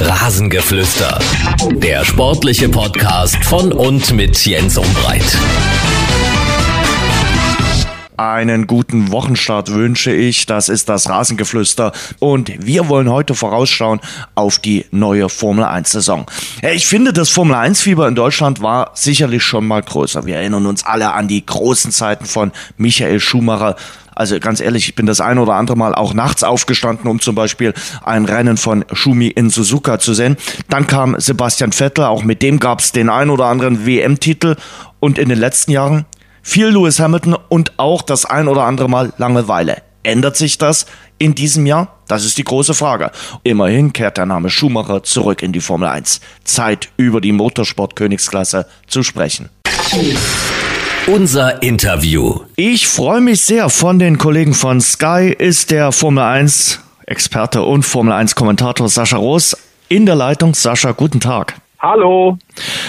Rasengeflüster. Der sportliche Podcast von und mit Jens Umbreit. Einen guten Wochenstart wünsche ich. Das ist das Rasengeflüster. Und wir wollen heute vorausschauen auf die neue Formel 1 Saison. Ich finde, das Formel 1 Fieber in Deutschland war sicherlich schon mal größer. Wir erinnern uns alle an die großen Zeiten von Michael Schumacher, also ganz ehrlich, ich bin das ein oder andere Mal auch nachts aufgestanden, um zum Beispiel ein Rennen von Schumi in Suzuka zu sehen. Dann kam Sebastian Vettel, auch mit dem gab es den ein oder anderen WM-Titel. Und in den letzten Jahren viel Lewis Hamilton und auch das ein oder andere Mal Langeweile. Ändert sich das in diesem Jahr? Das ist die große Frage. Immerhin kehrt der Name Schumacher zurück in die Formel 1. Zeit, über die Motorsport-Königsklasse zu sprechen. Unser Interview. Ich freue mich sehr. Von den Kollegen von Sky ist der Formel 1 Experte und Formel 1 Kommentator Sascha Roos in der Leitung. Sascha, guten Tag. Hallo.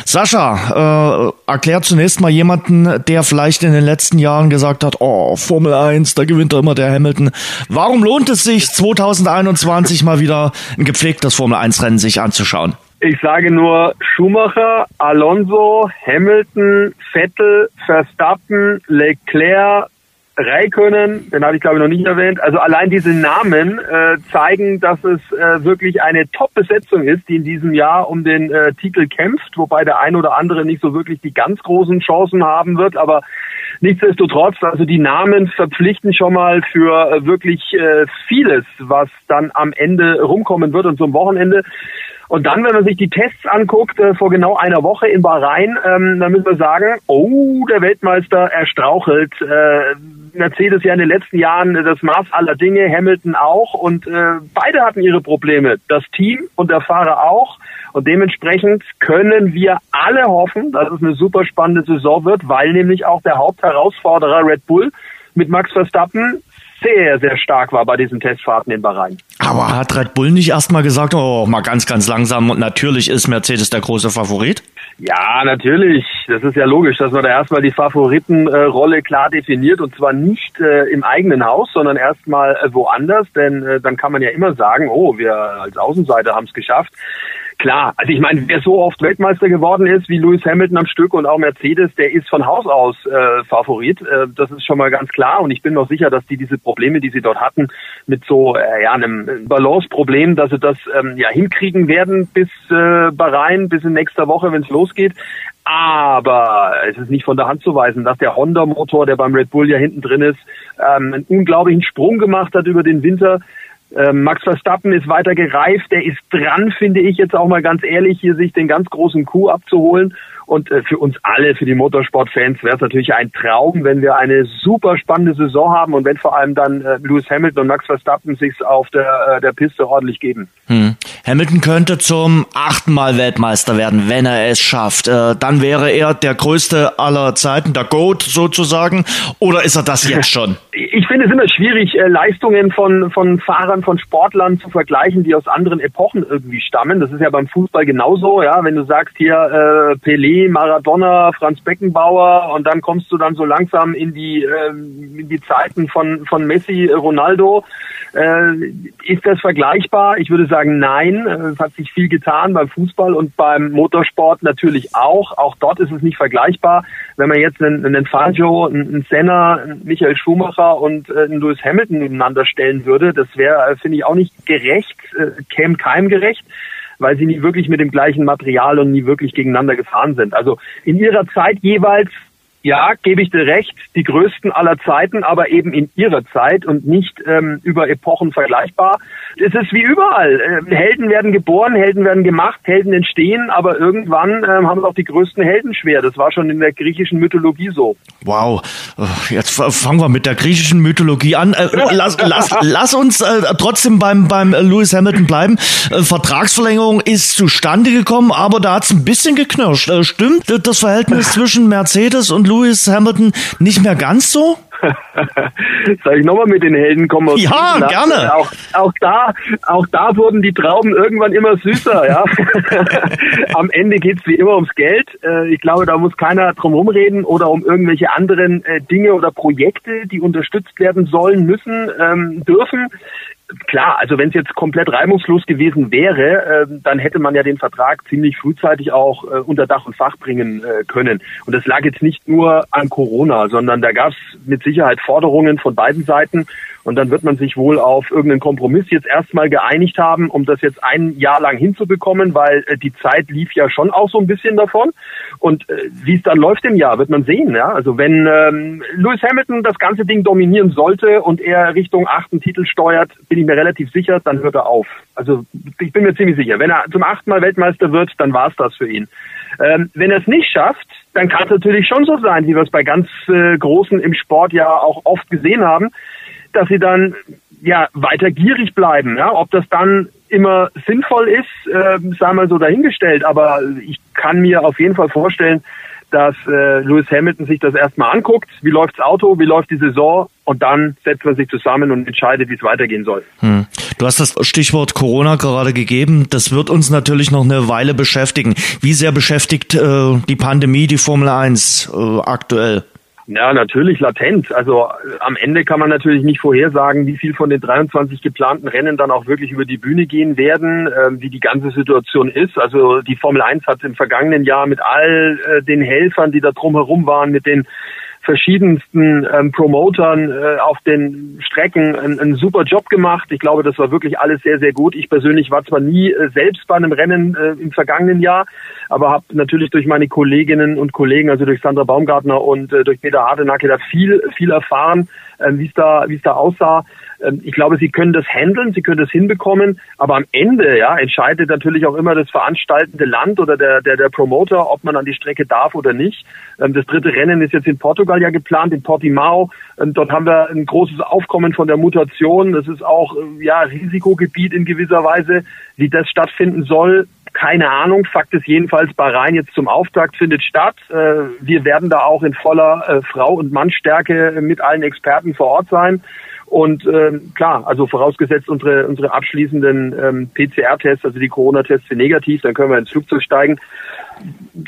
Sascha, äh, erklär zunächst mal jemanden, der vielleicht in den letzten Jahren gesagt hat, oh, Formel 1, da gewinnt doch immer der Hamilton. Warum lohnt es sich 2021 mal wieder ein gepflegtes Formel 1 Rennen sich anzuschauen? Ich sage nur Schumacher, Alonso, Hamilton, Vettel, Verstappen, Leclerc, Raikönnen, den habe ich glaube ich noch nicht erwähnt. Also allein diese Namen äh, zeigen, dass es äh, wirklich eine Top-Besetzung ist, die in diesem Jahr um den äh, Titel kämpft, wobei der ein oder andere nicht so wirklich die ganz großen Chancen haben wird, aber nichtsdestotrotz, also die Namen verpflichten schon mal für äh, wirklich äh, vieles, was dann am Ende rumkommen wird und zum Wochenende und dann, wenn man sich die Tests anguckt, äh, vor genau einer Woche in Bahrain, ähm, dann müssen wir sagen, oh, der Weltmeister, er strauchelt. Äh, Mercedes ja in den letzten Jahren das Maß aller Dinge, Hamilton auch. Und äh, beide hatten ihre Probleme. Das Team und der Fahrer auch. Und dementsprechend können wir alle hoffen, dass es eine super spannende Saison wird, weil nämlich auch der Hauptherausforderer Red Bull mit Max Verstappen sehr, sehr stark war bei diesen Testfahrten in Bahrain. Aber hat Red Bull nicht erstmal gesagt, oh, mal ganz, ganz langsam und natürlich ist Mercedes der große Favorit? Ja, natürlich. Das ist ja logisch, dass man da erstmal die Favoritenrolle klar definiert und zwar nicht äh, im eigenen Haus, sondern erstmal äh, woanders, denn äh, dann kann man ja immer sagen, oh, wir als Außenseiter haben es geschafft. Klar, also ich meine, wer so oft Weltmeister geworden ist wie Lewis Hamilton am Stück und auch Mercedes, der ist von Haus aus äh, Favorit. Äh, das ist schon mal ganz klar und ich bin noch sicher, dass die diese Probleme, die sie dort hatten, mit so äh, ja einem Balance-Problem, dass sie das ähm, ja hinkriegen werden bis äh, Bahrain, bis in nächster Woche, wenn es losgeht. Aber es ist nicht von der Hand zu weisen, dass der Honda-Motor, der beim Red Bull ja hinten drin ist, ähm, einen unglaublichen Sprung gemacht hat über den Winter. Ähm, Max Verstappen ist weiter gereift, der ist dran, finde ich jetzt auch mal ganz ehrlich, hier sich den ganz großen Coup abzuholen. Und äh, für uns alle, für die Motorsportfans, wäre es natürlich ein Traum, wenn wir eine super spannende Saison haben und wenn vor allem dann äh, Lewis Hamilton und Max Verstappen sich auf der, äh, der Piste ordentlich geben. Hm. Hamilton könnte zum achten Mal Weltmeister werden, wenn er es schafft. Äh, dann wäre er der größte aller Zeiten, der GOAT sozusagen. Oder ist er das jetzt schon? Ich finde es immer schwierig, äh, Leistungen von, von Fahrern, von Sportlern zu vergleichen, die aus anderen Epochen irgendwie stammen. Das ist ja beim Fußball genauso, ja. Wenn du sagst hier äh, Pelé, Maradona, Franz Beckenbauer und dann kommst du dann so langsam in die, äh, in die Zeiten von, von Messi, Ronaldo. Äh, ist das vergleichbar? Ich würde sagen, nein. Es hat sich viel getan beim Fußball und beim Motorsport natürlich auch. Auch dort ist es nicht vergleichbar. Wenn man jetzt einen, einen Fangio, einen Senna, einen Michael Schumacher und äh, einen Lewis Hamilton nebeneinander stellen würde, das wäre, äh, finde ich, auch nicht gerecht, äh, käme keinem gerecht weil sie nie wirklich mit dem gleichen Material und nie wirklich gegeneinander gefahren sind. Also in ihrer Zeit jeweils ja, gebe ich dir recht, die größten aller Zeiten, aber eben in ihrer Zeit und nicht ähm, über Epochen vergleichbar. Es ist wie überall. Ähm, Helden werden geboren, Helden werden gemacht, Helden entstehen, aber irgendwann ähm, haben es auch die größten Helden schwer. Das war schon in der griechischen Mythologie so. Wow, äh, jetzt fangen wir mit der griechischen Mythologie an. Äh, lass, lass, lass uns äh, trotzdem beim, beim Lewis Hamilton bleiben. Äh, Vertragsverlängerung ist zustande gekommen, aber da hat es ein bisschen geknirscht. Äh, stimmt das Verhältnis zwischen Mercedes und Lewis Hamilton nicht mehr ganz so? Soll ich nochmal mit den Helden kommen? ja, gerne. Auch, auch, da, auch da wurden die Trauben irgendwann immer süßer. Ja? Am Ende geht's wie immer ums Geld. Äh, ich glaube, da muss keiner drum rumreden oder um irgendwelche anderen äh, Dinge oder Projekte, die unterstützt werden sollen, müssen, ähm, dürfen klar, also wenn es jetzt komplett reibungslos gewesen wäre, äh, dann hätte man ja den Vertrag ziemlich frühzeitig auch äh, unter Dach und Fach bringen äh, können. Und das lag jetzt nicht nur an Corona, sondern da gab es mit Sicherheit Forderungen von beiden Seiten. Und dann wird man sich wohl auf irgendeinen Kompromiss jetzt erstmal geeinigt haben, um das jetzt ein Jahr lang hinzubekommen, weil äh, die Zeit lief ja schon auch so ein bisschen davon. Und äh, wie es dann läuft im Jahr, wird man sehen. Ja? Also wenn ähm, Lewis Hamilton das ganze Ding dominieren sollte und er Richtung achten Titel steuert, bin ich mir relativ sicher, dann hört er auf. Also ich bin mir ziemlich sicher. Wenn er zum achten Mal Weltmeister wird, dann war es das für ihn. Ähm, wenn er es nicht schafft, dann kann es natürlich schon so sein, wie wir es bei ganz äh, Großen im Sport ja auch oft gesehen haben, dass sie dann ja weiter gierig bleiben. Ja? Ob das dann immer sinnvoll ist, äh, sei mal so dahingestellt. Aber ich kann mir auf jeden Fall vorstellen, dass äh, Lewis Hamilton sich das erstmal anguckt, wie läuft das Auto, wie läuft die Saison und dann setzt man sich zusammen und entscheidet, wie es weitergehen soll. Hm. Du hast das Stichwort Corona gerade gegeben. Das wird uns natürlich noch eine Weile beschäftigen. Wie sehr beschäftigt äh, die Pandemie die Formel 1 äh, aktuell? Ja, natürlich latent. Also äh, am Ende kann man natürlich nicht vorhersagen, wie viel von den 23 geplanten Rennen dann auch wirklich über die Bühne gehen werden, äh, wie die ganze Situation ist. Also die Formel 1 hat im vergangenen Jahr mit all äh, den Helfern, die da drumherum waren, mit den verschiedensten ähm, Promotern äh, auf den Strecken einen, einen, super Job gemacht. Ich glaube, das war wirklich alles sehr, sehr gut. Ich persönlich war zwar nie äh, selbst bei einem Rennen äh, im vergangenen Jahr, aber habe natürlich durch meine Kolleginnen und Kollegen, also durch Sandra Baumgartner und äh, durch Peter Hardenacke da viel, viel erfahren, äh, wie es da, wie es da aussah. Ähm, ich glaube, sie können das handeln, sie können das hinbekommen, aber am Ende ja, entscheidet natürlich auch immer das veranstaltende Land oder der, der, der Promoter, ob man an die Strecke darf oder nicht. Ähm, das dritte Rennen ist jetzt in Portugal ja geplant, in Portimao. Ähm, dort haben wir ein großes Aufkommen von der Mutation. Das ist auch äh, ja Risikogebiet in gewisser Weise. Wie das stattfinden soll, keine Ahnung. Fakt ist jedenfalls, Bahrain jetzt zum Auftakt findet statt. Äh, wir werden da auch in voller äh, Frau- und Mannstärke mit allen Experten vor Ort sein. Und ähm, klar, also vorausgesetzt unsere unsere abschließenden ähm, PCR-Tests, also die Corona-Tests sind negativ, dann können wir ins Flugzeug steigen.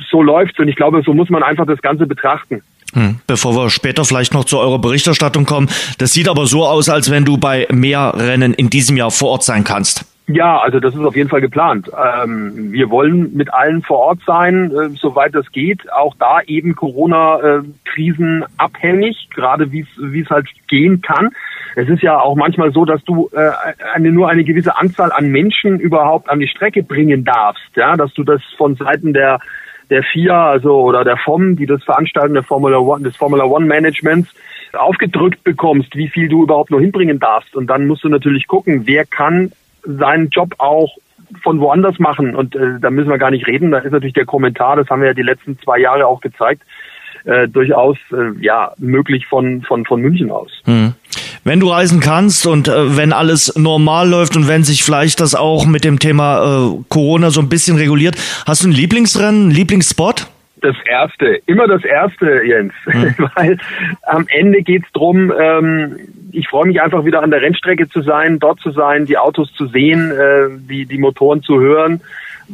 So läuft's und ich glaube, so muss man einfach das Ganze betrachten. Hm. Bevor wir später vielleicht noch zu eurer Berichterstattung kommen, das sieht aber so aus, als wenn du bei mehr Rennen in diesem Jahr vor Ort sein kannst. Ja, also das ist auf jeden Fall geplant. Ähm, wir wollen mit allen vor Ort sein, äh, soweit das geht. Auch da eben Corona-Krisen abhängig, gerade wie es halt gehen kann. Es ist ja auch manchmal so, dass du äh, eine, nur eine gewisse Anzahl an Menschen überhaupt an die Strecke bringen darfst, ja, dass du das von Seiten der der FIA, also oder der FOM, die das veranstalten, der Formula One, des Formula One Managements, aufgedrückt bekommst, wie viel du überhaupt nur hinbringen darfst. Und dann musst du natürlich gucken, wer kann seinen Job auch von woanders machen. Und äh, da müssen wir gar nicht reden. Da ist natürlich der Kommentar, das haben wir ja die letzten zwei Jahre auch gezeigt, äh, durchaus äh, ja möglich von von von München aus. Hm. Wenn du reisen kannst und äh, wenn alles normal läuft und wenn sich vielleicht das auch mit dem Thema äh, Corona so ein bisschen reguliert, hast du ein Lieblingsrennen, einen Lieblingsspot? Das erste, immer das erste, Jens, hm. weil am Ende geht's drum. Ähm, ich freue mich einfach wieder an der Rennstrecke zu sein, dort zu sein, die Autos zu sehen, äh, die die Motoren zu hören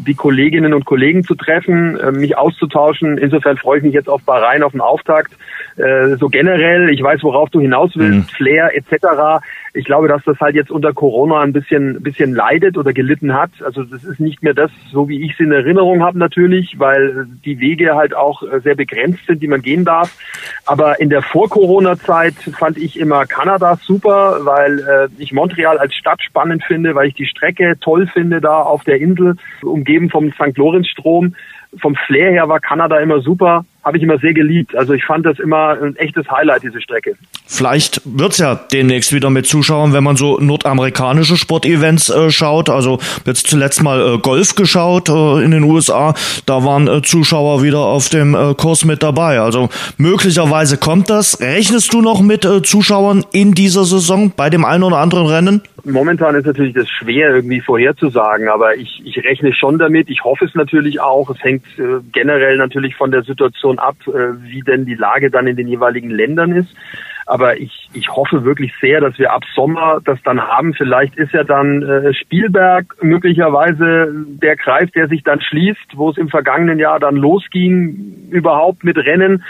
die Kolleginnen und Kollegen zu treffen, äh, mich auszutauschen. Insofern freue ich mich jetzt auf Bahrain, auf den Auftakt. Äh, so generell, ich weiß, worauf du hinaus willst, mhm. Flair etc. Ich glaube, dass das halt jetzt unter Corona ein bisschen, bisschen leidet oder gelitten hat. Also das ist nicht mehr das, so wie ich es in Erinnerung habe natürlich, weil die Wege halt auch äh, sehr begrenzt sind, die man gehen darf. Aber in der Vor-Corona-Zeit fand ich immer Kanada super, weil äh, ich Montreal als Stadt spannend finde, weil ich die Strecke toll finde da auf der Insel, umgeben vom St. Lorenz-Strom vom Flair her war Kanada immer super, habe ich immer sehr geliebt. Also ich fand das immer ein echtes Highlight, diese Strecke. Vielleicht wird's ja demnächst wieder mit Zuschauern, wenn man so nordamerikanische Sportevents äh, schaut. Also jetzt zuletzt mal äh, Golf geschaut äh, in den USA. Da waren äh, Zuschauer wieder auf dem äh, Kurs mit dabei. Also möglicherweise kommt das. Rechnest du noch mit äh, Zuschauern in dieser Saison bei dem einen oder anderen Rennen? Momentan ist natürlich das schwer irgendwie vorherzusagen, aber ich, ich rechne schon damit. Ich hoffe es natürlich auch. Es hängt generell natürlich von der Situation ab, äh, wie denn die Lage dann in den jeweiligen Ländern ist. Aber ich, ich hoffe wirklich sehr, dass wir ab Sommer das dann haben. Vielleicht ist ja dann äh, Spielberg möglicherweise der Kreis, der sich dann schließt, wo es im vergangenen Jahr dann losging, überhaupt mit Rennen,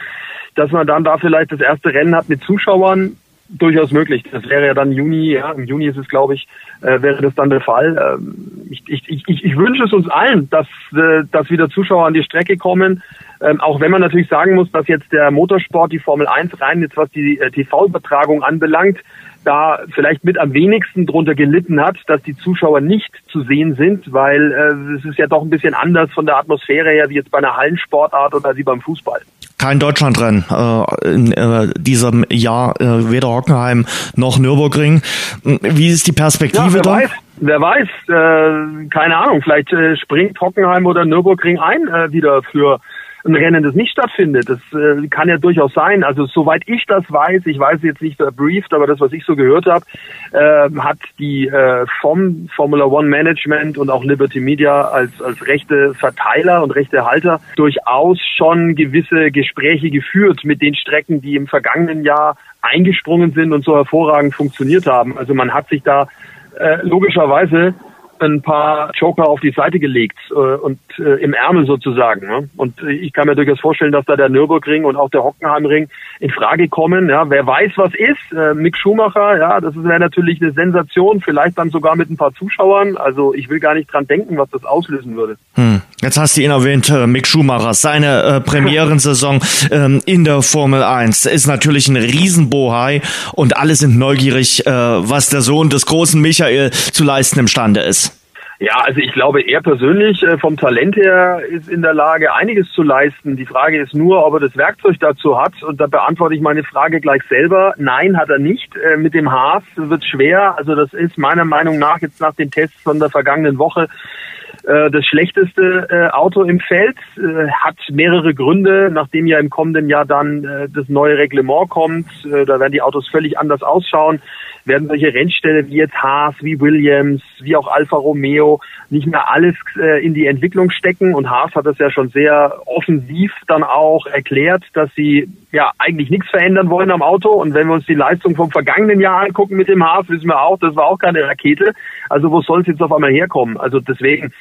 dass man dann da vielleicht das erste Rennen hat mit Zuschauern durchaus möglich. Das wäre ja dann Juni, ja, im Juni ist es, glaube ich, äh, wäre das dann der Fall. Ähm, ich, ich, ich, ich wünsche es uns allen, dass, äh, dass wieder Zuschauer an die Strecke kommen. Ähm, auch wenn man natürlich sagen muss, dass jetzt der Motorsport, die Formel 1 rein, jetzt was die äh, TV-Übertragung anbelangt, da vielleicht mit am wenigsten drunter gelitten hat, dass die Zuschauer nicht zu sehen sind, weil äh, es ist ja doch ein bisschen anders von der Atmosphäre her, wie jetzt bei einer Hallensportart oder wie beim Fußball kein Deutschlandrennen äh, in äh, diesem Jahr, äh, weder Hockenheim noch Nürburgring. Wie ist die Perspektive ja, wer da? Weiß, wer weiß, äh, keine Ahnung, vielleicht äh, springt Hockenheim oder Nürburgring ein äh, wieder für ein Rennen, das nicht stattfindet. Das äh, kann ja durchaus sein. Also soweit ich das weiß, ich weiß jetzt nicht briefed, aber das, was ich so gehört habe, äh, hat die äh, vom Formula One Management und auch Liberty Media als, als rechte Verteiler und rechte Halter durchaus schon gewisse Gespräche geführt mit den Strecken, die im vergangenen Jahr eingesprungen sind und so hervorragend funktioniert haben. Also man hat sich da äh, logischerweise ein paar Joker auf die Seite gelegt äh, und äh, im Ärmel sozusagen. Ne? Und äh, ich kann mir durchaus vorstellen, dass da der Nürburgring und auch der Hockenheimring in Frage kommen. Ja, wer weiß, was ist. Äh, Mick Schumacher, ja, das wäre natürlich eine Sensation, vielleicht dann sogar mit ein paar Zuschauern. Also ich will gar nicht dran denken, was das auslösen würde. Hm. Jetzt hast du ihn erwähnt, äh, Mick Schumacher, seine äh, Premierensaison ähm, in der Formel 1 ist natürlich ein Riesenbohai und alle sind neugierig, äh, was der Sohn des großen Michael zu leisten imstande ist. Ja, also ich glaube, er persönlich äh, vom Talent her ist in der Lage, einiges zu leisten. Die Frage ist nur, ob er das Werkzeug dazu hat. Und da beantworte ich meine Frage gleich selber. Nein, hat er nicht. Äh, mit dem Haas wird schwer. Also das ist meiner Meinung nach jetzt nach den Tests von der vergangenen Woche das schlechteste Auto im Feld, hat mehrere Gründe, nachdem ja im kommenden Jahr dann das neue Reglement kommt. Da werden die Autos völlig anders ausschauen werden solche Rennställe wie jetzt Haas, wie Williams, wie auch Alfa Romeo nicht mehr alles äh, in die Entwicklung stecken. Und Haas hat das ja schon sehr offensiv dann auch erklärt, dass sie ja eigentlich nichts verändern wollen am Auto. Und wenn wir uns die Leistung vom vergangenen Jahr angucken mit dem Haas, wissen wir auch, das war auch keine Rakete. Also wo soll es jetzt auf einmal herkommen? Also deswegen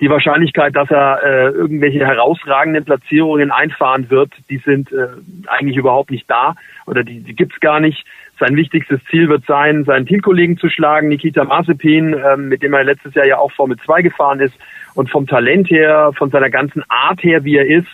die Wahrscheinlichkeit, dass er äh, irgendwelche herausragenden Platzierungen einfahren wird, die sind äh, eigentlich überhaupt nicht da oder die, die gibt's gar nicht. Sein wichtigstes Ziel wird sein, seinen Teamkollegen zu schlagen, Nikita Mazepin, ähm, mit dem er letztes Jahr ja auch Formel 2 gefahren ist. Und vom Talent her, von seiner ganzen Art her, wie er ist,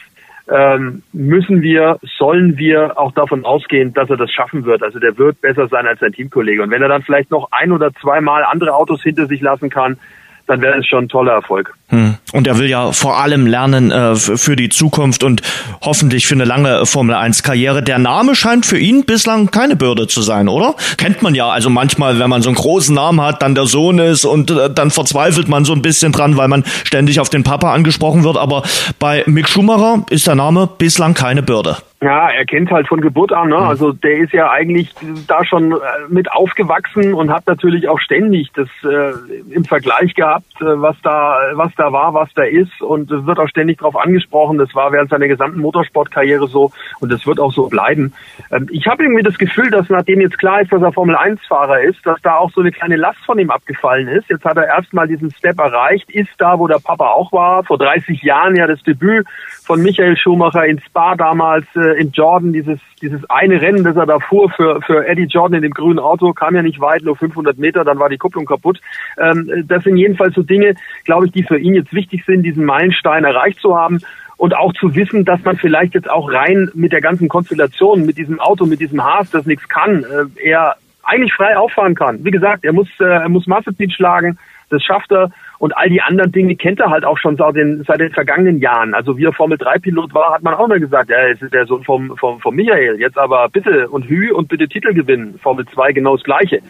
ähm, müssen wir, sollen wir auch davon ausgehen, dass er das schaffen wird. Also der wird besser sein als sein Teamkollege. Und wenn er dann vielleicht noch ein oder zweimal andere Autos hinter sich lassen kann, dann wäre es schon ein toller Erfolg. Hm. Und er will ja vor allem lernen äh, für die Zukunft und hoffentlich für eine lange Formel 1 Karriere. Der Name scheint für ihn bislang keine Bürde zu sein, oder? Kennt man ja. Also manchmal, wenn man so einen großen Namen hat, dann der Sohn ist und äh, dann verzweifelt man so ein bisschen dran, weil man ständig auf den Papa angesprochen wird. Aber bei Mick Schumacher ist der Name bislang keine Bürde. Ja, er kennt halt von Geburt an. Ne? Also der ist ja eigentlich da schon äh, mit aufgewachsen und hat natürlich auch ständig das äh, im Vergleich gehabt, äh, was da was da war, was da ist und wird auch ständig darauf angesprochen. Das war während seiner gesamten Motorsportkarriere so und das wird auch so bleiben. Ähm, ich habe irgendwie das Gefühl, dass nachdem jetzt klar ist, dass er Formel 1 Fahrer ist, dass da auch so eine kleine Last von ihm abgefallen ist. Jetzt hat er erstmal diesen Step erreicht, ist da, wo der Papa auch war, vor 30 Jahren ja das Debüt von Michael Schumacher in Spa damals äh, in Jordan, dieses, dieses eine Rennen, das er da fuhr für, für Eddie Jordan in dem grünen Auto, kam ja nicht weit, nur 500 Meter, dann war die Kupplung kaputt. Ähm, das sind jedenfalls so Dinge, glaube ich, die für ihn jetzt wichtig sind, diesen Meilenstein erreicht zu haben und auch zu wissen, dass man vielleicht jetzt auch rein mit der ganzen Konstellation, mit diesem Auto, mit diesem Haas, das nichts kann, äh, er eigentlich frei auffahren kann. Wie gesagt, er muss, äh, er muss Mazepin schlagen, das schafft er. Und all die anderen Dinge kennt er halt auch schon seit den, seit den vergangenen Jahren. Also wie er Formel 3 Pilot war, hat man auch mal gesagt, ja, es ist der Sohn vom, vom, vom Michael. Jetzt aber bitte und Hü und bitte Titel gewinnen. Formel 2 genau das Gleiche.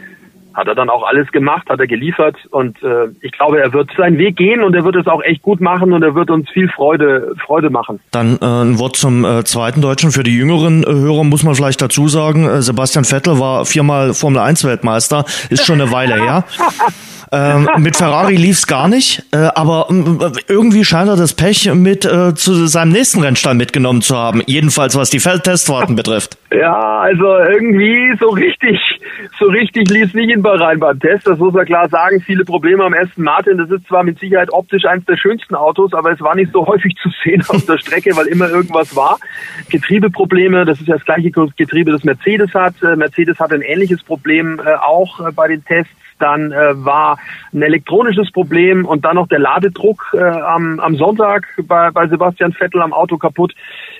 Hat er dann auch alles gemacht, hat er geliefert und äh, ich glaube, er wird seinen Weg gehen und er wird es auch echt gut machen und er wird uns viel Freude, Freude machen. Dann äh, ein Wort zum äh, zweiten Deutschen. Für die jüngeren äh, Hörer muss man vielleicht dazu sagen, äh, Sebastian Vettel war viermal Formel 1 Weltmeister, ist schon eine Weile her. Ähm, mit Ferrari lief's gar nicht, äh, aber äh, irgendwie scheint er das Pech mit äh, zu seinem nächsten Rennstall mitgenommen zu haben. Jedenfalls was die Feldtestfahrten betrifft. Ja, also irgendwie so richtig, so richtig lief nicht in Bahrain beim Test. Das muss man klar sagen. Viele Probleme am ersten Martin. Das ist zwar mit Sicherheit optisch eines der schönsten Autos, aber es war nicht so häufig zu sehen auf der Strecke, weil immer irgendwas war. Getriebeprobleme, das ist ja das gleiche Getriebe, das Mercedes hat. Äh, Mercedes hat ein ähnliches Problem äh, auch äh, bei den Tests dann äh, war ein elektronisches Problem und dann noch der Ladedruck äh, am, am Sonntag bei, bei Sebastian Vettel am Auto kaputt.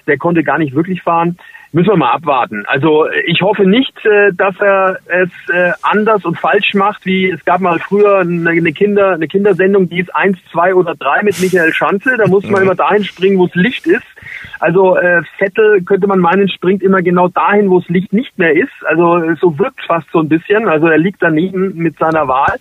Der konnte gar nicht wirklich fahren. Müssen wir mal abwarten. Also ich hoffe nicht, äh, dass er es äh, anders und falsch macht, wie es gab mal früher eine Kinder, eine Kindersendung, die ist eins, zwei oder drei mit Michael Schanze. Da muss man mhm. immer dahin springen, wo es Licht ist. Also äh, Vettel könnte man meinen, springt immer genau dahin, wo es Licht nicht mehr ist. Also so wirkt fast so ein bisschen. Also er liegt daneben mit seiner Wahl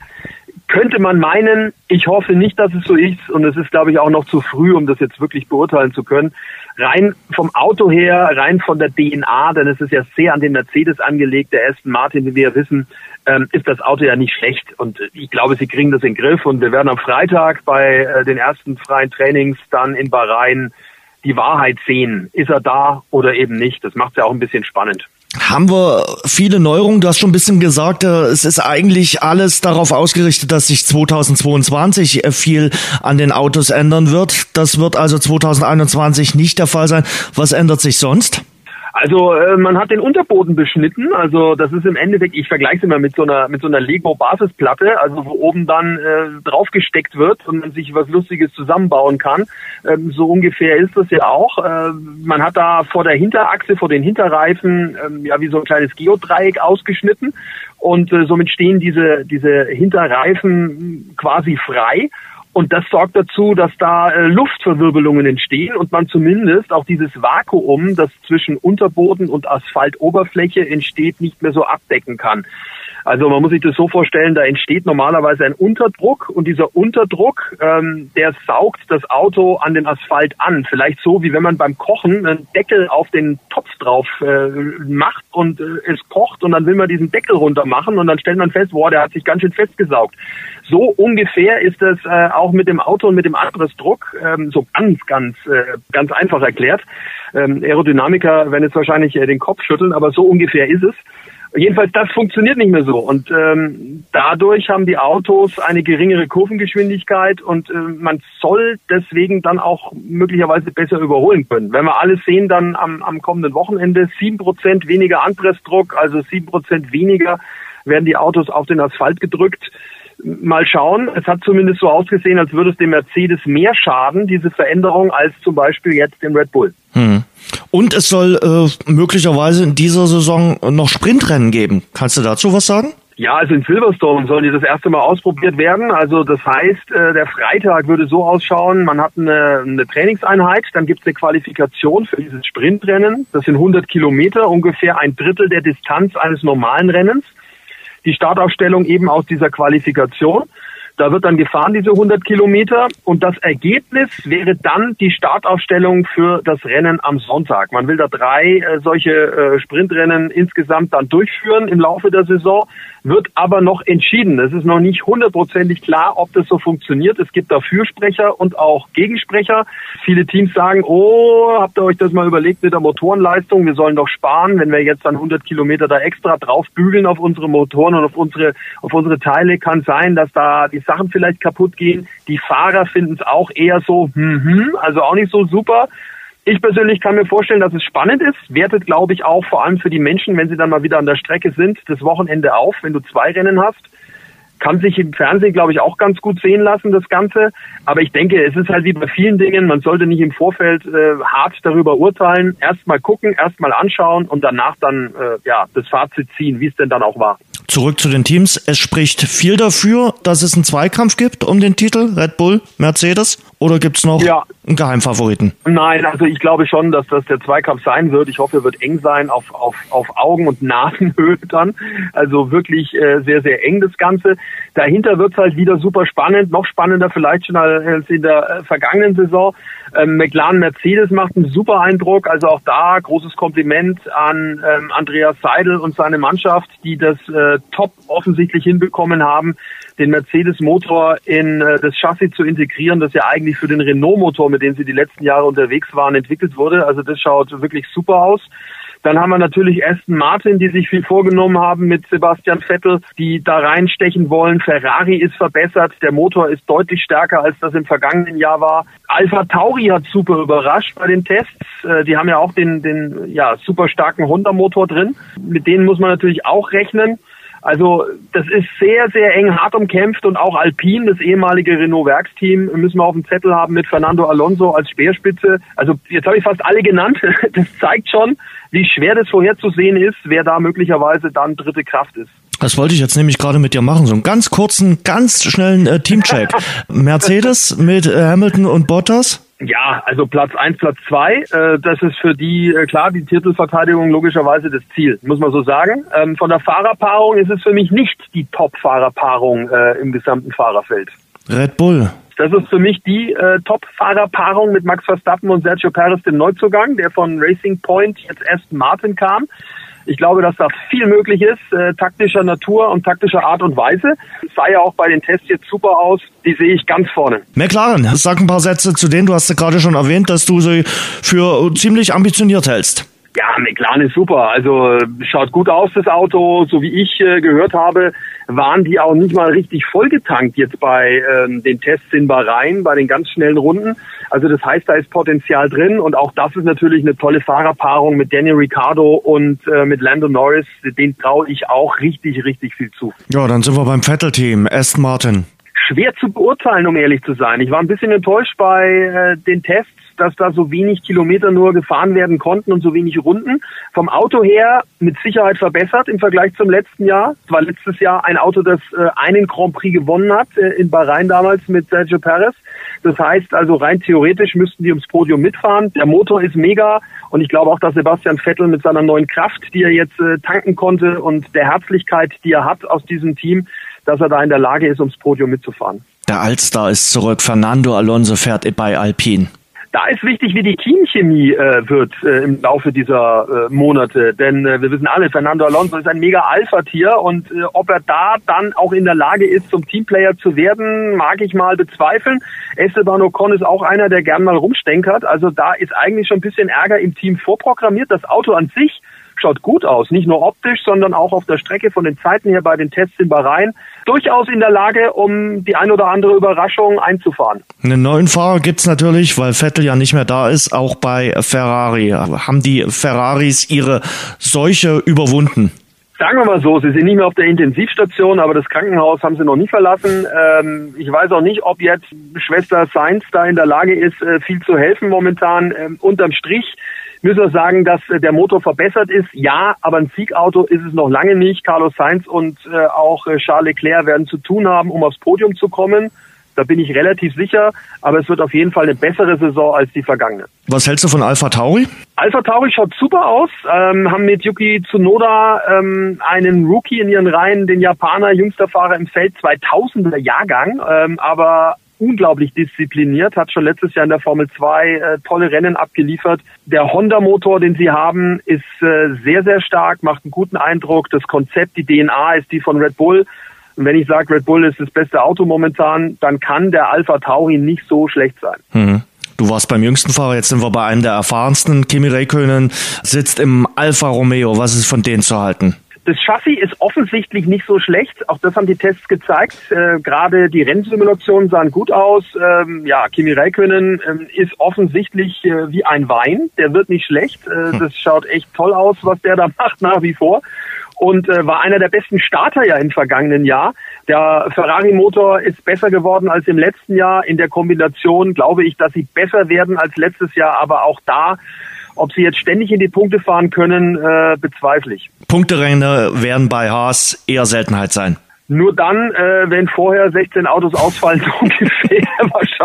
könnte man meinen, ich hoffe nicht, dass es so ist und es ist, glaube ich, auch noch zu früh, um das jetzt wirklich beurteilen zu können rein vom Auto her, rein von der DNA, denn es ist ja sehr an den Mercedes angelegt, der Aston Martin, wie wir wissen, ähm, ist das Auto ja nicht schlecht. Und ich glaube, sie kriegen das in den Griff. Und wir werden am Freitag bei äh, den ersten freien Trainings dann in Bahrain die Wahrheit sehen. Ist er da oder eben nicht? Das macht es ja auch ein bisschen spannend haben wir viele Neuerungen. Du hast schon ein bisschen gesagt, äh, es ist eigentlich alles darauf ausgerichtet, dass sich 2022 äh, viel an den Autos ändern wird. Das wird also 2021 nicht der Fall sein. Was ändert sich sonst? Also äh, man hat den Unterboden beschnitten. Also das ist im Endeffekt, ich vergleiche es immer mit so einer mit so einer Lego-Basisplatte, also wo oben dann äh, draufgesteckt wird und man sich was Lustiges zusammenbauen kann. Ähm, so ungefähr ist das ja auch. Äh, man hat da vor der Hinterachse, vor den Hinterreifen, ähm, ja wie so ein kleines Geodreieck ausgeschnitten und äh, somit stehen diese diese Hinterreifen quasi frei. Und das sorgt dazu, dass da äh, Luftverwirbelungen entstehen und man zumindest auch dieses Vakuum, das zwischen Unterboden und Asphaltoberfläche entsteht, nicht mehr so abdecken kann. Also man muss sich das so vorstellen, da entsteht normalerweise ein Unterdruck und dieser Unterdruck, ähm, der saugt das Auto an den Asphalt an. Vielleicht so, wie wenn man beim Kochen einen Deckel auf den Topf drauf äh, macht und äh, es kocht und dann will man diesen Deckel runter machen und dann stellt man fest, boah, der hat sich ganz schön festgesaugt. So ungefähr ist es äh, auch mit dem Auto und mit dem Anpressdruck, ähm, so ganz, ganz, äh, ganz einfach erklärt. Ähm, Aerodynamiker werden jetzt wahrscheinlich äh, den Kopf schütteln, aber so ungefähr ist es. Jedenfalls, das funktioniert nicht mehr so. Und ähm, dadurch haben die Autos eine geringere Kurvengeschwindigkeit und äh, man soll deswegen dann auch möglicherweise besser überholen können. Wenn wir alles sehen, dann am, am kommenden Wochenende sieben Prozent weniger Anpressdruck, also sieben Prozent weniger werden die Autos auf den Asphalt gedrückt. Mal schauen. Es hat zumindest so ausgesehen, als würde es dem Mercedes mehr schaden, diese Veränderung, als zum Beispiel jetzt dem Red Bull. Hm. Und es soll äh, möglicherweise in dieser Saison noch Sprintrennen geben. Kannst du dazu was sagen? Ja, also in Silverstone sollen die das erste Mal ausprobiert werden. Also das heißt, äh, der Freitag würde so ausschauen, man hat eine, eine Trainingseinheit, dann gibt es eine Qualifikation für dieses Sprintrennen. Das sind 100 Kilometer, ungefähr ein Drittel der Distanz eines normalen Rennens. Die Startaufstellung eben aus dieser Qualifikation. Da wird dann gefahren, diese 100 Kilometer. Und das Ergebnis wäre dann die Startaufstellung für das Rennen am Sonntag. Man will da drei äh, solche äh, Sprintrennen insgesamt dann durchführen im Laufe der Saison wird aber noch entschieden. Es ist noch nicht hundertprozentig klar, ob das so funktioniert. Es gibt da Fürsprecher und auch Gegensprecher. Viele Teams sagen, oh, habt ihr euch das mal überlegt mit der Motorenleistung? Wir sollen doch sparen, wenn wir jetzt dann 100 Kilometer da extra drauf bügeln auf unsere Motoren und auf unsere, auf unsere Teile. Kann sein, dass da die Sachen vielleicht kaputt gehen. Die Fahrer finden es auch eher so, hm, hm, also auch nicht so super. Ich persönlich kann mir vorstellen, dass es spannend ist. Wertet, glaube ich, auch vor allem für die Menschen, wenn sie dann mal wieder an der Strecke sind, das Wochenende auf, wenn du zwei Rennen hast. Kann sich im Fernsehen, glaube ich, auch ganz gut sehen lassen, das Ganze. Aber ich denke, es ist halt wie bei vielen Dingen, man sollte nicht im Vorfeld äh, hart darüber urteilen. Erstmal gucken, erstmal anschauen und danach dann äh, ja das Fazit ziehen, wie es denn dann auch war. Zurück zu den Teams. Es spricht viel dafür, dass es einen Zweikampf gibt um den Titel Red Bull, Mercedes. Oder gibt es noch ja. einen Geheimfavoriten? Nein, also ich glaube schon, dass das der Zweikampf sein wird. Ich hoffe, er wird eng sein, auf, auf, auf Augen- und Nasenhöhe dann. Also wirklich äh, sehr, sehr eng das Ganze. Dahinter wird es halt wieder super spannend, noch spannender vielleicht schon als in der äh, vergangenen Saison. Ähm, McLaren Mercedes macht einen super Eindruck. Also auch da großes Kompliment an ähm, Andreas Seidel und seine Mannschaft, die das äh, top offensichtlich hinbekommen haben, den Mercedes-Motor in äh, das Chassis zu integrieren, das ja eigentlich für den Renault-Motor, mit dem sie die letzten Jahre unterwegs waren, entwickelt wurde. Also das schaut wirklich super aus. Dann haben wir natürlich Aston Martin, die sich viel vorgenommen haben mit Sebastian Vettel, die da reinstechen wollen. Ferrari ist verbessert, der Motor ist deutlich stärker, als das im vergangenen Jahr war. Alpha Tauri hat super überrascht bei den Tests. Äh, die haben ja auch den, den ja, super starken Honda-Motor drin. Mit denen muss man natürlich auch rechnen. Also das ist sehr, sehr eng hart umkämpft und auch Alpine, das ehemalige Renault-Werksteam, müssen wir auf dem Zettel haben mit Fernando Alonso als Speerspitze. Also jetzt habe ich fast alle genannt. Das zeigt schon, wie schwer das vorherzusehen ist, wer da möglicherweise dann dritte Kraft ist. Das wollte ich jetzt nämlich gerade mit dir machen. So einen ganz kurzen, ganz schnellen äh, Teamcheck. Mercedes mit äh, Hamilton und Bottas? Ja, also Platz eins, Platz zwei, äh, das ist für die äh, klar die Titelverteidigung logischerweise das Ziel, muss man so sagen. Ähm, von der Fahrerpaarung ist es für mich nicht die Top-Fahrerpaarung äh, im gesamten Fahrerfeld. Red Bull. Das ist für mich die äh, Top-Fahrerpaarung mit Max Verstappen und Sergio Perez, dem Neuzugang, der von Racing Point jetzt Aston Martin kam. Ich glaube, dass da viel möglich ist, äh, taktischer Natur und taktischer Art und Weise. Es sah ja auch bei den Tests jetzt super aus. Die sehe ich ganz vorne. McLaren, sag ein paar Sätze zu denen. Du hast ja gerade schon erwähnt, dass du sie für ziemlich ambitioniert hältst. Ja, McLaren ist super. Also schaut gut aus, das Auto. So wie ich äh, gehört habe, waren die auch nicht mal richtig vollgetankt jetzt bei ähm, den Tests in Bahrain, bei den ganz schnellen Runden. Also das heißt, da ist Potenzial drin und auch das ist natürlich eine tolle Fahrerpaarung mit Daniel Ricciardo und äh, mit Lando Norris. Den traue ich auch richtig, richtig viel zu. Ja, dann sind wir beim Vettel-Team. Aston Martin schwer zu beurteilen, um ehrlich zu sein. Ich war ein bisschen enttäuscht bei äh, den Tests dass da so wenig Kilometer nur gefahren werden konnten und so wenig Runden. Vom Auto her mit Sicherheit verbessert im Vergleich zum letzten Jahr. Es war letztes Jahr ein Auto, das äh, einen Grand Prix gewonnen hat, äh, in Bahrain damals mit Sergio Perez. Das heißt also rein theoretisch müssten die ums Podium mitfahren. Der Motor ist mega und ich glaube auch, dass Sebastian Vettel mit seiner neuen Kraft, die er jetzt äh, tanken konnte und der Herzlichkeit, die er hat aus diesem Team, dass er da in der Lage ist, ums Podium mitzufahren. Der Altstar ist zurück. Fernando Alonso fährt bei Alpine. Da ist wichtig, wie die Teamchemie äh, wird äh, im Laufe dieser äh, Monate. Denn äh, wir wissen alle, Fernando Alonso ist ein mega Alpha-Tier und äh, ob er da dann auch in der Lage ist, zum Teamplayer zu werden, mag ich mal bezweifeln. Esteban Ocon ist auch einer, der gern mal rumstenkert. Also da ist eigentlich schon ein bisschen Ärger im Team vorprogrammiert. Das Auto an sich schaut gut aus, nicht nur optisch, sondern auch auf der Strecke von den Zeiten her bei den Tests in Bahrain durchaus in der Lage, um die ein oder andere Überraschung einzufahren. Einen neuen Fahrer gibt's natürlich, weil Vettel ja nicht mehr da ist, auch bei Ferrari. Haben die Ferraris ihre Seuche überwunden? Sagen wir mal so, sie sind nicht mehr auf der Intensivstation, aber das Krankenhaus haben sie noch nie verlassen. Ähm, ich weiß auch nicht, ob jetzt Schwester Sainz da in der Lage ist, äh, viel zu helfen momentan. Ähm, unterm Strich müssen wir sagen, dass äh, der Motor verbessert ist. Ja, aber ein Siegauto ist es noch lange nicht. Carlos Sainz und äh, auch äh, Charles Leclerc werden zu tun haben, um aufs Podium zu kommen. Da bin ich relativ sicher, aber es wird auf jeden Fall eine bessere Saison als die vergangene. Was hältst du von Alpha Tauri? Alpha Tauri schaut super aus, ähm, haben mit Yuki Tsunoda ähm, einen Rookie in ihren Reihen, den Japaner, jüngster Fahrer im Feld, 2000er Jahrgang, ähm, aber unglaublich diszipliniert, hat schon letztes Jahr in der Formel 2 äh, tolle Rennen abgeliefert. Der Honda-Motor, den sie haben, ist äh, sehr, sehr stark, macht einen guten Eindruck. Das Konzept, die DNA ist die von Red Bull. Und wenn ich sage, Red Bull ist das beste Auto momentan, dann kann der Alpha Tauri nicht so schlecht sein. Mhm. Du warst beim jüngsten Fahrer, jetzt sind wir bei einem der erfahrensten. Kimi Räikkönen sitzt im Alfa Romeo. Was ist von denen zu halten? Das Chassis ist offensichtlich nicht so schlecht. Auch das haben die Tests gezeigt. Äh, Gerade die Rennsimulationen sahen gut aus. Ähm, ja, Kimi Räikkönen ähm, ist offensichtlich äh, wie ein Wein. Der wird nicht schlecht. Äh, hm. das schaut echt toll aus, was der da macht nach wie vor. Und äh, war einer der besten Starter ja im vergangenen Jahr. Der Ferrari-Motor ist besser geworden als im letzten Jahr. In der Kombination glaube ich, dass sie besser werden als letztes Jahr. Aber auch da ob sie jetzt ständig in die Punkte fahren können, äh, bezweifle ich. Punkteränge werden bei Haas eher Seltenheit sein. Nur dann, äh, wenn vorher 16 Autos ausfallen, so ungefähr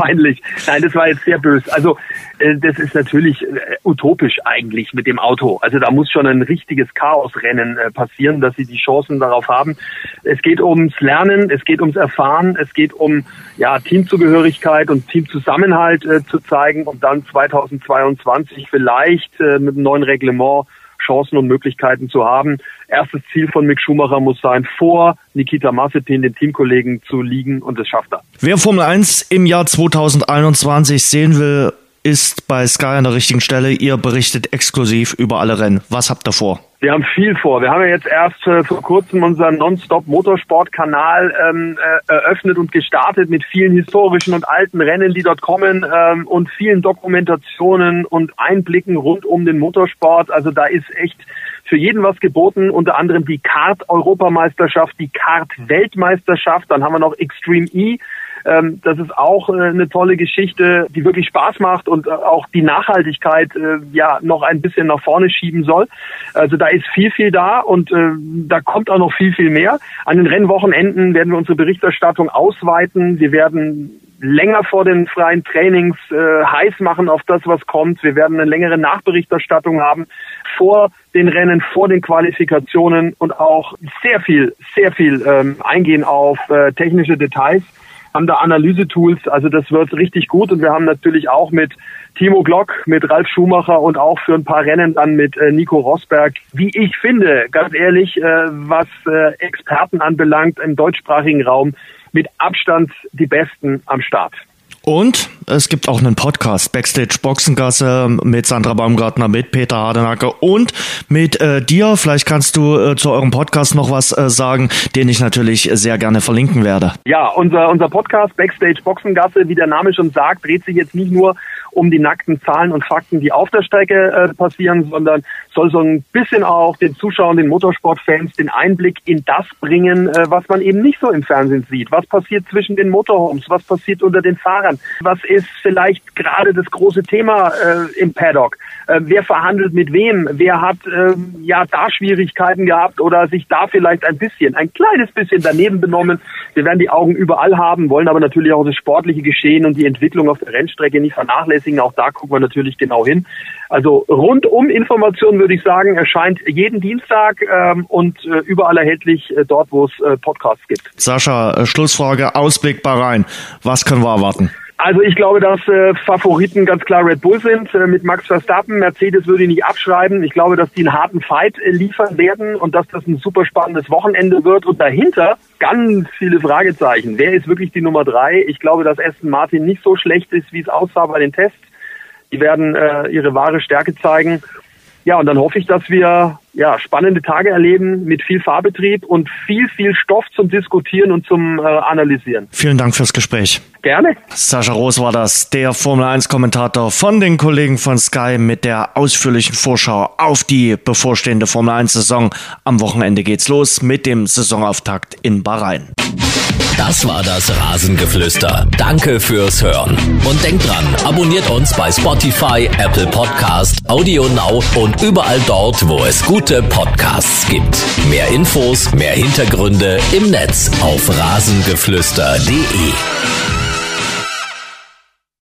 wahrscheinlich. Nein, das war jetzt sehr böse. Also äh, das ist natürlich äh, utopisch eigentlich mit dem Auto. Also da muss schon ein richtiges Chaosrennen äh, passieren, dass sie die Chancen darauf haben. Es geht ums Lernen, es geht ums Erfahren, es geht um ja Teamzugehörigkeit und Teamzusammenhalt zu zeigen und dann 2022 vielleicht mit einem neuen Reglement Chancen und Möglichkeiten zu haben. erstes Ziel von Mick Schumacher muss sein, vor Nikita Mazepin, den Teamkollegen, zu liegen und das schafft er. Wer Formel 1 im Jahr 2021 sehen will, ist bei Sky an der richtigen Stelle. Ihr berichtet exklusiv über alle Rennen. Was habt ihr vor? Wir haben viel vor. Wir haben ja jetzt erst äh, vor kurzem unseren Non-Stop Motorsport-Kanal ähm, äh, eröffnet und gestartet mit vielen historischen und alten Rennen, die dort kommen ähm, und vielen Dokumentationen und Einblicken rund um den Motorsport. Also da ist echt für jeden was geboten, unter anderem die Kart-Europameisterschaft, die Kart-Weltmeisterschaft, dann haben wir noch Extreme E, ähm, das ist auch äh, eine tolle Geschichte, die wirklich Spaß macht und äh, auch die Nachhaltigkeit äh, ja noch ein bisschen nach vorne schieben soll. Also da ist viel, viel da und äh, da kommt auch noch viel, viel mehr. An den Rennwochenenden werden wir unsere Berichterstattung ausweiten. Wir werden länger vor den freien Trainings äh, heiß machen auf das, was kommt. Wir werden eine längere Nachberichterstattung haben vor den Rennen, vor den Qualifikationen und auch sehr viel, sehr viel ähm, eingehen auf äh, technische Details haben da Analysetools, also das wird richtig gut. Und wir haben natürlich auch mit Timo Glock, mit Ralf Schumacher und auch für ein paar Rennen dann mit äh, Nico Rosberg, wie ich finde, ganz ehrlich, äh, was äh, Experten anbelangt im deutschsprachigen Raum, mit Abstand die Besten am Start. Und es gibt auch einen Podcast, Backstage Boxengasse mit Sandra Baumgartner, mit Peter Hardenacke und mit äh, dir. Vielleicht kannst du äh, zu eurem Podcast noch was äh, sagen, den ich natürlich sehr gerne verlinken werde. Ja, unser, unser Podcast Backstage Boxengasse, wie der Name schon sagt, dreht sich jetzt nicht nur um die nackten Zahlen und Fakten, die auf der Strecke äh, passieren, sondern soll so ein bisschen auch den Zuschauern, den Motorsportfans den Einblick in das bringen, äh, was man eben nicht so im Fernsehen sieht. Was passiert zwischen den Motorhomes? Was passiert unter den Fahrern? Was ist vielleicht gerade das große Thema äh, im Paddock? Äh, wer verhandelt mit wem? Wer hat äh, ja da Schwierigkeiten gehabt oder sich da vielleicht ein bisschen, ein kleines bisschen daneben benommen? Wir werden die Augen überall haben, wollen aber natürlich auch das sportliche Geschehen und die Entwicklung auf der Rennstrecke nicht vernachlässigen. Auch da gucken wir natürlich genau hin. Also rundum Informationen würde ich sagen, erscheint jeden Dienstag ähm, und äh, überall erhältlich äh, dort, wo es äh, Podcasts gibt. Sascha, äh, Schlussfrage, Ausblick Bahrain. Was können wir erwarten? Also ich glaube, dass äh, Favoriten ganz klar Red Bull sind äh, mit Max Verstappen. Mercedes würde ich nicht abschreiben. Ich glaube, dass die einen harten Fight äh, liefern werden und dass das ein super spannendes Wochenende wird. Und dahinter ganz viele Fragezeichen. Wer ist wirklich die Nummer drei? Ich glaube, dass Aston Martin nicht so schlecht ist, wie es aussah bei den Tests. Die werden äh, ihre wahre Stärke zeigen. Ja, und dann hoffe ich, dass wir ja, spannende Tage erleben mit viel Fahrbetrieb und viel, viel Stoff zum Diskutieren und zum äh, Analysieren. Vielen Dank fürs Gespräch. Gerne. Sascha Roos war das, der Formel 1 Kommentator von den Kollegen von Sky mit der ausführlichen Vorschau auf die bevorstehende Formel 1 Saison. Am Wochenende geht's los mit dem Saisonauftakt in Bahrain. Das war das Rasengeflüster. Danke fürs Hören. Und denkt dran, abonniert uns bei Spotify, Apple Podcast, Audio Now und überall dort, wo es gute Podcasts gibt. Mehr Infos, mehr Hintergründe im Netz auf rasengeflüster.de.